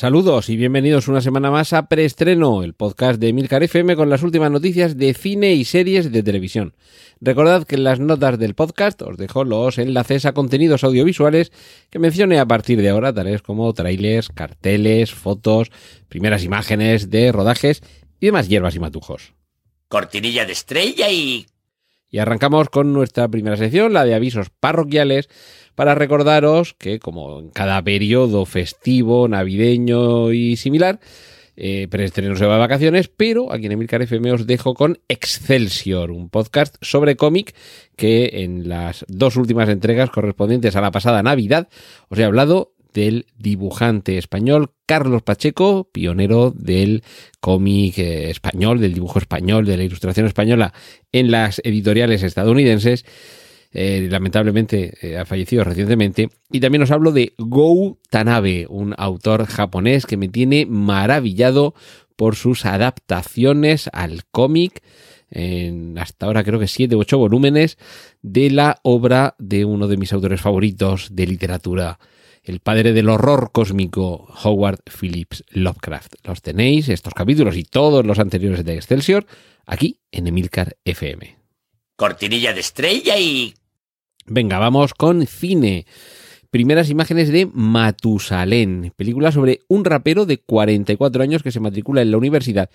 Saludos y bienvenidos una semana más a Preestreno, el podcast de Emilcar FM con las últimas noticias de cine y series de televisión. Recordad que en las notas del podcast os dejo los enlaces a contenidos audiovisuales que mencione a partir de ahora, tales como trailers, carteles, fotos, primeras imágenes de rodajes y demás hierbas y matujos. Cortinilla de estrella y... Y arrancamos con nuestra primera sección, la de avisos parroquiales, para recordaros que, como en cada periodo festivo, navideño y similar, eh, preestreno se va de vacaciones, pero aquí en Emilcar FM os dejo con Excelsior, un podcast sobre cómic que en las dos últimas entregas correspondientes a la pasada Navidad os he hablado del dibujante español Carlos Pacheco, pionero del cómic eh, español, del dibujo español, de la ilustración española en las editoriales estadounidenses. Eh, lamentablemente eh, ha fallecido recientemente. Y también os hablo de Go Tanabe, un autor japonés que me tiene maravillado por sus adaptaciones al cómic en hasta ahora creo que siete u ocho volúmenes de la obra de uno de mis autores favoritos de literatura, el padre del horror cósmico, Howard Phillips Lovecraft. Los tenéis, estos capítulos y todos los anteriores de Excelsior, aquí en Emilcar FM. Cortinilla de estrella y... Venga, vamos con cine. Primeras imágenes de Matusalén, película sobre un rapero de 44 años que se matricula en la universidad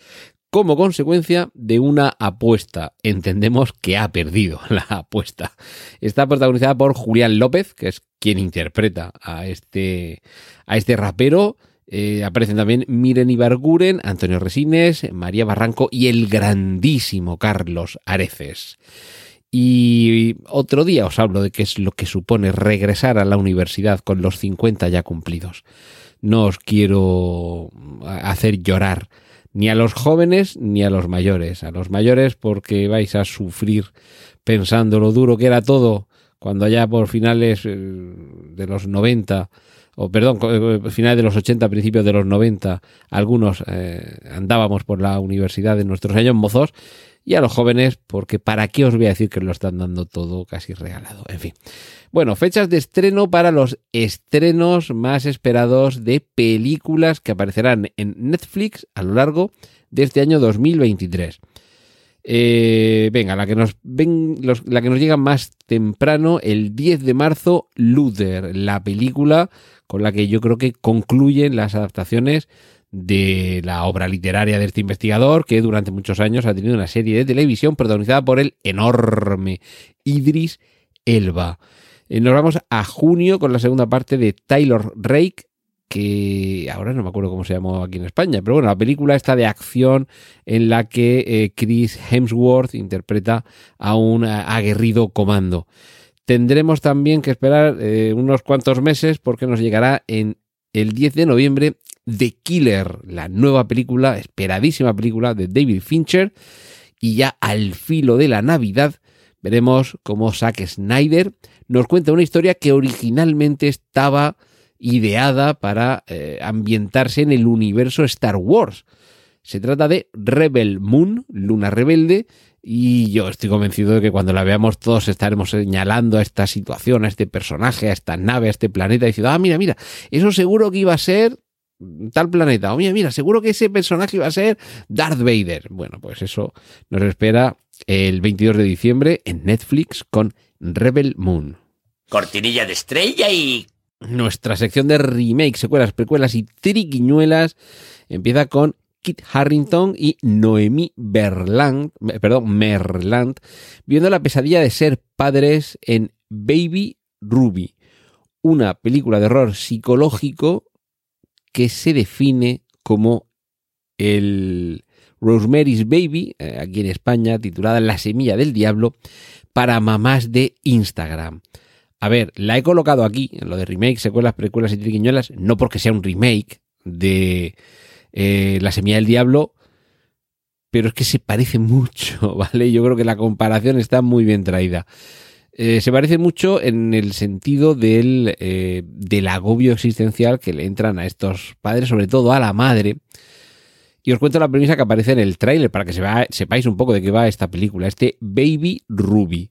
como consecuencia de una apuesta. Entendemos que ha perdido la apuesta. Está protagonizada por Julián López, que es quien interpreta a este, a este rapero. Eh, aparecen también Miren Ibarguren, Antonio Resines, María Barranco y el grandísimo Carlos Areces. Y otro día os hablo de qué es lo que supone regresar a la universidad con los 50 ya cumplidos. No os quiero hacer llorar ni a los jóvenes ni a los mayores. A los mayores porque vais a sufrir pensando lo duro que era todo cuando allá por finales eh, de los 90 o perdón, eh, finales de los 80, principios de los 90, algunos eh, andábamos por la universidad de nuestros años mozos y a los jóvenes, porque para qué os voy a decir que lo están dando todo casi regalado. En fin. Bueno, fechas de estreno para los estrenos más esperados de películas que aparecerán en Netflix a lo largo de este año 2023. Eh, venga, la que, nos ven, la que nos llega más temprano, el 10 de marzo, Luther, la película con la que yo creo que concluyen las adaptaciones de la obra literaria de este investigador que durante muchos años ha tenido una serie de televisión protagonizada por el enorme Idris Elba. Eh, nos vamos a junio con la segunda parte de Taylor Rake, que ahora no me acuerdo cómo se llamó aquí en España, pero bueno, la película está de acción en la que eh, Chris Hemsworth interpreta a un eh, aguerrido comando. Tendremos también que esperar unos cuantos meses porque nos llegará en el 10 de noviembre The Killer, la nueva película, esperadísima película de David Fincher. Y ya al filo de la Navidad veremos cómo Zack Snyder nos cuenta una historia que originalmente estaba ideada para eh, ambientarse en el universo Star Wars. Se trata de Rebel Moon, Luna Rebelde, y yo estoy convencido de que cuando la veamos todos estaremos señalando a esta situación, a este personaje, a esta nave, a este planeta, diciendo, ah, mira, mira, eso seguro que iba a ser tal planeta. O mira, seguro que ese personaje iba a ser Darth Vader. Bueno, pues eso nos espera el 22 de diciembre en Netflix con Rebel Moon. Cortinilla de estrella y... Nuestra sección de remake, secuelas, precuelas y triquiñuelas empieza con Kit Harrington y Noemí Berland, perdón, Merland, viendo la pesadilla de ser padres en Baby Ruby, una película de horror psicológico que se define como el Rosemary's Baby, eh, aquí en España, titulada La semilla del diablo, para mamás de Instagram. A ver, la he colocado aquí, en lo de remake, secuelas, precuelas y triquiñuelas, no porque sea un remake de eh, La semilla del diablo, pero es que se parece mucho, ¿vale? Yo creo que la comparación está muy bien traída. Eh, se parece mucho en el sentido del, eh, del agobio existencial que le entran a estos padres, sobre todo a la madre. Y os cuento la premisa que aparece en el tráiler para que se sepáis un poco de qué va esta película, este Baby Ruby.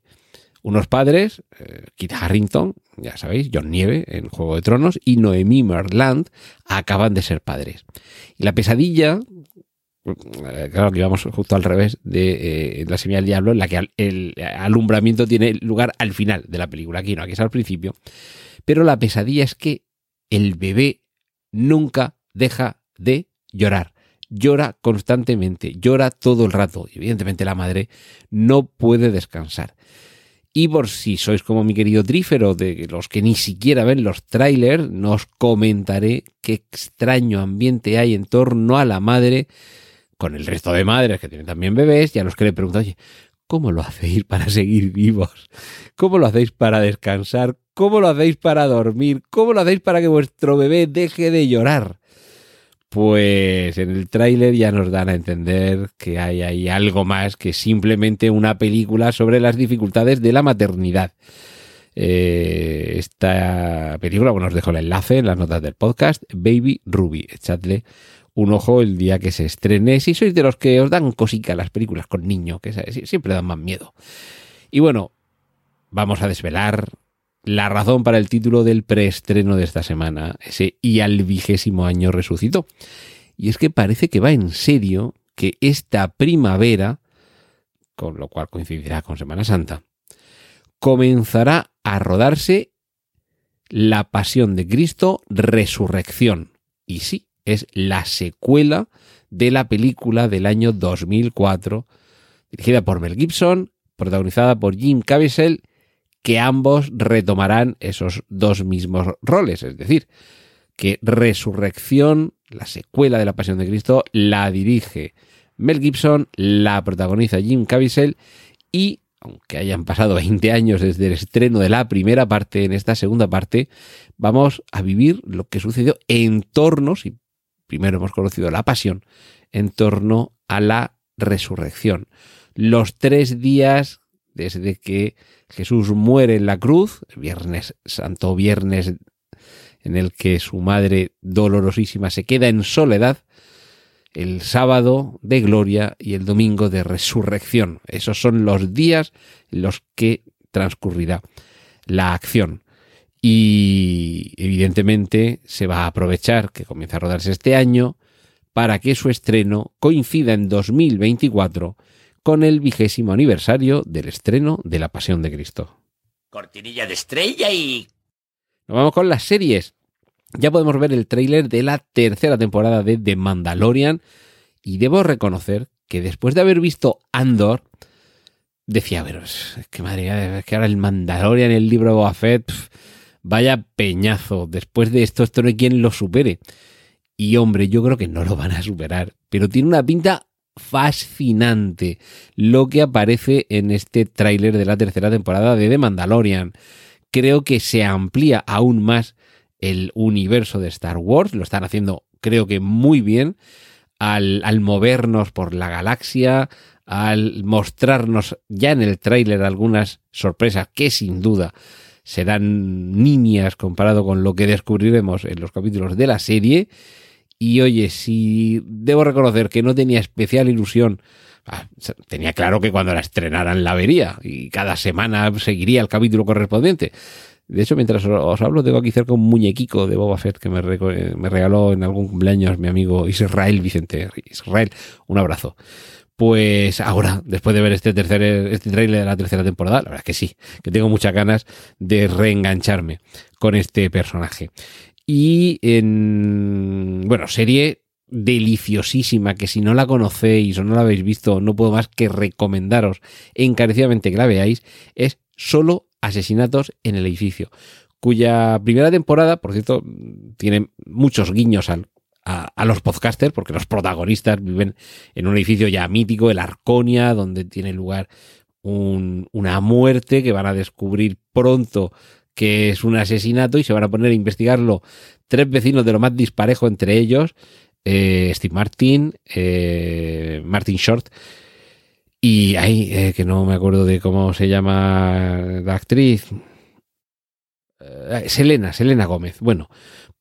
Unos padres, eh, Kit Harrington, ya sabéis, John Nieve en Juego de Tronos, y Noemí Merland acaban de ser padres. Y la pesadilla, claro que íbamos justo al revés de eh, La Semilla del Diablo, en la que el alumbramiento tiene lugar al final de la película. Aquí no, aquí es al principio. Pero la pesadilla es que el bebé nunca deja de llorar. Llora constantemente, llora todo el rato. Evidentemente la madre no puede descansar. Y por si sois como mi querido Trífero, de los que ni siquiera ven los trailers, no os comentaré qué extraño ambiente hay en torno a la madre con el resto de madres que tienen también bebés y a los que le oye, ¿cómo lo hacéis para seguir vivos? ¿Cómo lo hacéis para descansar? ¿Cómo lo hacéis para dormir? ¿Cómo lo hacéis para que vuestro bebé deje de llorar? Pues en el tráiler ya nos dan a entender que hay ahí algo más que simplemente una película sobre las dificultades de la maternidad. Eh, esta película, bueno, os dejo el enlace en las notas del podcast, Baby Ruby. Echadle un ojo el día que se estrene. Si sois de los que os dan cosica las películas con niño, que siempre dan más miedo. Y bueno, vamos a desvelar la razón para el título del preestreno de esta semana, ese y al vigésimo año resucitó. Y es que parece que va en serio que esta primavera, con lo cual coincidirá con Semana Santa, comenzará a rodarse La Pasión de Cristo Resurrección. Y sí, es la secuela de la película del año 2004, dirigida por Mel Gibson, protagonizada por Jim Caviezel, que ambos retomarán esos dos mismos roles, es decir, que Resurrección, la secuela de la Pasión de Cristo, la dirige Mel Gibson, la protagoniza Jim Caviezel y aunque hayan pasado 20 años desde el estreno de la primera parte, en esta segunda parte vamos a vivir lo que sucedió en torno, primero hemos conocido la pasión, en torno a la resurrección. Los tres días desde que Jesús muere en la cruz, el viernes santo, viernes en el que su madre dolorosísima se queda en soledad, el sábado de gloria y el domingo de resurrección. Esos son los días en los que transcurrirá la acción. Y evidentemente se va a aprovechar que comienza a rodarse este año para que su estreno coincida en 2024 con el vigésimo aniversario del estreno de La Pasión de Cristo. Cortinilla de estrella y... Nos vamos con las series. Ya podemos ver el tráiler de la tercera temporada de The Mandalorian y debo reconocer que después de haber visto Andor, decía, pero es que madre mía, es que ahora el Mandalorian, el libro de Boba Fett, pf, vaya peñazo. Después de esto, esto no hay quien lo supere. Y hombre, yo creo que no lo van a superar, pero tiene una pinta fascinante lo que aparece en este tráiler de la tercera temporada de The Mandalorian. Creo que se amplía aún más el universo de Star Wars, lo están haciendo creo que muy bien al, al movernos por la galaxia, al mostrarnos ya en el tráiler algunas sorpresas que sin duda serán niñas comparado con lo que descubriremos en los capítulos de la serie. Y oye, si debo reconocer que no tenía especial ilusión, ah, tenía claro que cuando la estrenaran la vería y cada semana seguiría el capítulo correspondiente. De hecho, mientras os hablo, tengo aquí cerca un muñequico de Boba Fett que me, re- me regaló en algún cumpleaños mi amigo Israel Vicente. Israel, un abrazo. Pues ahora, después de ver este tercer este trailer de la tercera temporada, la verdad es que sí, que tengo muchas ganas de reengancharme con este personaje. Y en, bueno, serie deliciosísima que si no la conocéis o no la habéis visto, no puedo más que recomendaros encarecidamente que la veáis, es solo asesinatos en el edificio, cuya primera temporada, por cierto, tiene muchos guiños al, a, los podcasters, porque los protagonistas viven en un edificio ya mítico, el Arconia, donde tiene lugar un, una muerte que van a descubrir pronto que es un asesinato y se van a poner a investigarlo tres vecinos de lo más disparejo entre ellos, eh, Steve Martin, eh, Martin Short, Y ahí, eh, que no me acuerdo de cómo se llama la actriz. Selena, Selena Gómez. Bueno,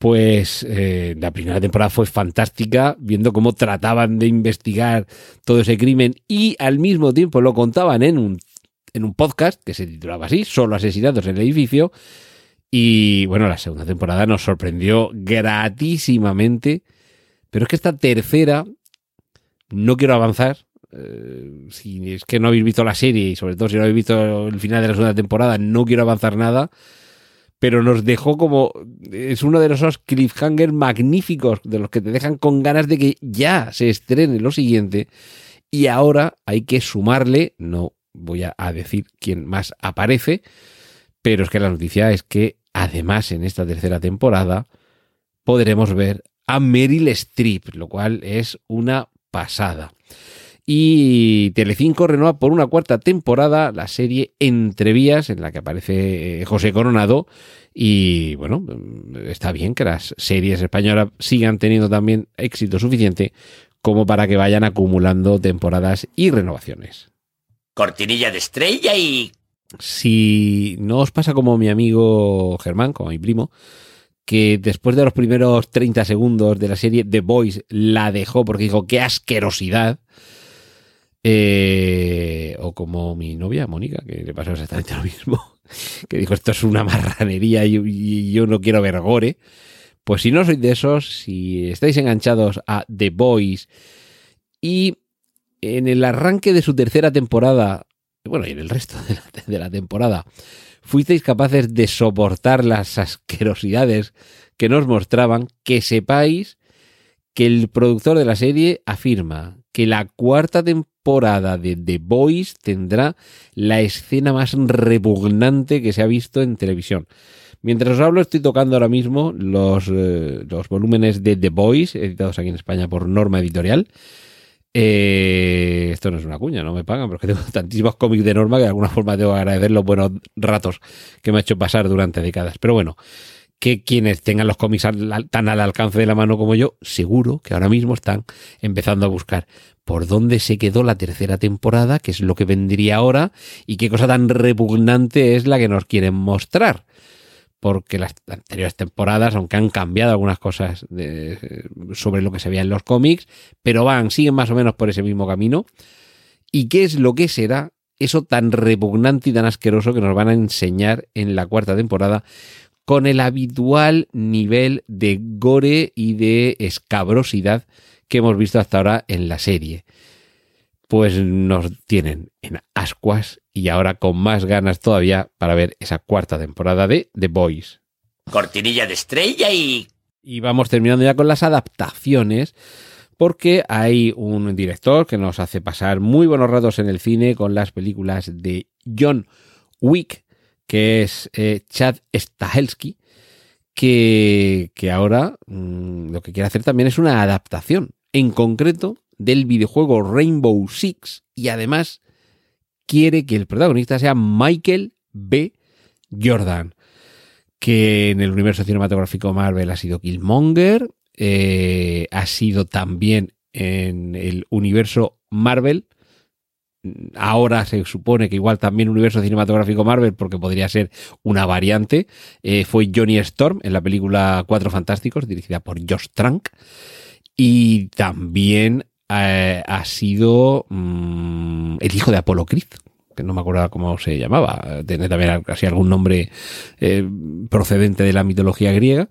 pues eh, la primera temporada fue fantástica, viendo cómo trataban de investigar todo ese crimen y al mismo tiempo lo contaban en un, en un podcast que se titulaba así, Solo asesinatos en el edificio. Y bueno, la segunda temporada nos sorprendió gratísimamente. Pero es que esta tercera, no quiero avanzar, eh, si es que no habéis visto la serie y sobre todo si no habéis visto el final de la segunda temporada, no quiero avanzar nada. Pero nos dejó como. Es uno de esos cliffhangers magníficos de los que te dejan con ganas de que ya se estrene lo siguiente. Y ahora hay que sumarle, no voy a, decir quién más aparece, pero es que la noticia es que además en esta tercera temporada podremos ver a Meryl Streep, lo cual es una pasada. Y Telecinco renueva por una cuarta temporada la serie Entrevías, en la que aparece eh, José Coronado. Y bueno, está bien que las series españolas sigan teniendo también éxito suficiente como para que vayan acumulando temporadas y renovaciones. Cortinilla de estrella y... Si no os pasa como mi amigo Germán, como mi primo, que después de los primeros 30 segundos de la serie The Voice la dejó porque dijo qué asquerosidad. Eh, o como mi novia, Mónica, que le pasó exactamente lo mismo, que dijo esto es una marranería y, yo no quiero ver gore. Pues si no sois de esos, si estáis enganchados a The Boys y en el arranque de su tercera temporada, bueno, y en el resto de la, de la temporada, fuisteis capaces de soportar las asquerosidades que nos mostraban, que sepáis que el productor de la serie afirma que la cuarta temporada de The Boys tendrá la escena más repugnante que se ha visto en televisión. Mientras os hablo, estoy tocando ahora mismo los, eh, los volúmenes de The Boys, editados aquí en España por Norma Editorial. Eh, esto no es una cuña, no me pagan, porque tengo tantísimos cómics de Norma que de alguna forma tengo que agradecer los buenos ratos que me ha hecho pasar durante décadas. Pero bueno, que quienes tengan los cómics tan al alcance de la mano como yo, seguro que ahora mismo están empezando a buscar por dónde se quedó la tercera temporada, qué es lo que vendría ahora y qué cosa tan repugnante es la que nos quieren mostrar. Porque las anteriores temporadas, aunque han cambiado algunas cosas sobre lo que se veía en los cómics, pero van, siguen más o menos por ese mismo camino. ¿Y qué es lo que será eso tan repugnante y tan asqueroso que nos van a enseñar en la cuarta temporada? Con el habitual nivel de gore y de escabrosidad que hemos visto hasta ahora en la serie. Pues nos tienen en ascuas y ahora con más ganas todavía para ver esa cuarta temporada de The Boys. Cortinilla de estrella y... Y vamos terminando ya con las adaptaciones porque hay un director que nos hace pasar muy buenos ratos en el cine con las películas de John Wick que es eh, Chad Stahelski, que, que ahora mmm, lo que quiere hacer también es una adaptación, en concreto del videojuego Rainbow Six, y además quiere que el protagonista sea Michael B. Jordan, que en el universo cinematográfico Marvel ha sido Killmonger, eh, ha sido también en el universo Marvel, ahora se supone que igual también universo cinematográfico Marvel, porque podría ser una variante, eh, fue Johnny Storm en la película Cuatro Fantásticos, dirigida por Josh Trank, y también eh, ha sido mmm, el hijo de Apolo Creed, que no me acuerdo cómo se llamaba, tiene también casi algún nombre eh, procedente de la mitología griega,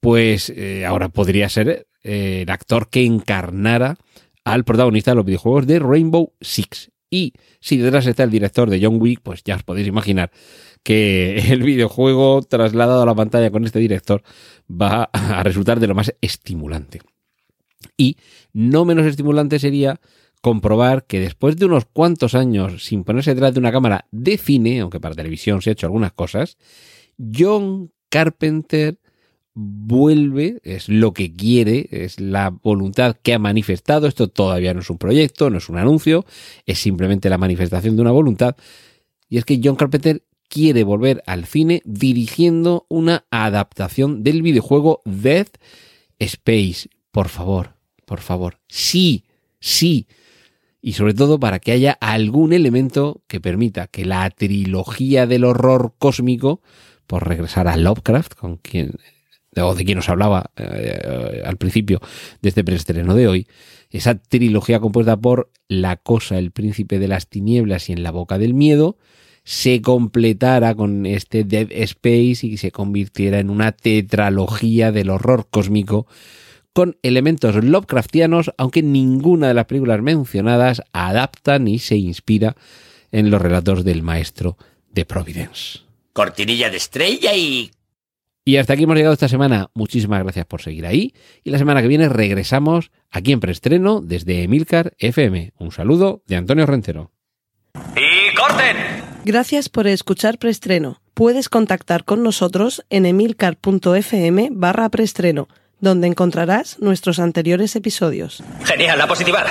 pues ahora podría ser el actor que encarnara al protagonista de los videojuegos de Rainbow Six. Y si detrás está el director de John Wick, pues ya os podéis imaginar que el videojuego trasladado a la pantalla con este director va a resultar de lo más estimulante. Y no menos estimulante sería comprobar que después de unos cuantos años sin ponerse detrás de una cámara de cine, aunque para televisión se ha hecho algunas cosas, John Carpenter vuelve, es lo que quiere, es la voluntad que ha manifestado. Esto todavía no es un proyecto, no es un anuncio, es simplemente la manifestación de una voluntad. Y es que John Carpenter quiere volver al cine dirigiendo una adaptación del videojuego Death Space. Por favor, por favor. Sí, sí. y sobre todo para que haya algún elemento que permita que la trilogía del horror cósmico, por regresar a Lovecraft, con quien o de quien nos hablaba eh, al principio de este preestreno de hoy, esa trilogía compuesta por La cosa, el príncipe de las tinieblas y en la boca del miedo, se completara con este Dead Space y se convirtiera en una tetralogía del horror cósmico con elementos Lovecraftianos, aunque ninguna de las películas mencionadas adapta ni se inspira en los relatos del maestro de Providence. Cortinilla de estrella y... Y hasta aquí hemos llegado esta semana. Muchísimas gracias por seguir ahí. Y la semana que viene regresamos aquí en preestreno desde Emilcar FM. Un saludo de Antonio Rencero. ¡Y corten! Gracias por escuchar preestreno. Puedes contactar con nosotros en emilcar.fm barra preestreno, donde encontrarás nuestros anteriores episodios. Genial, a positivar.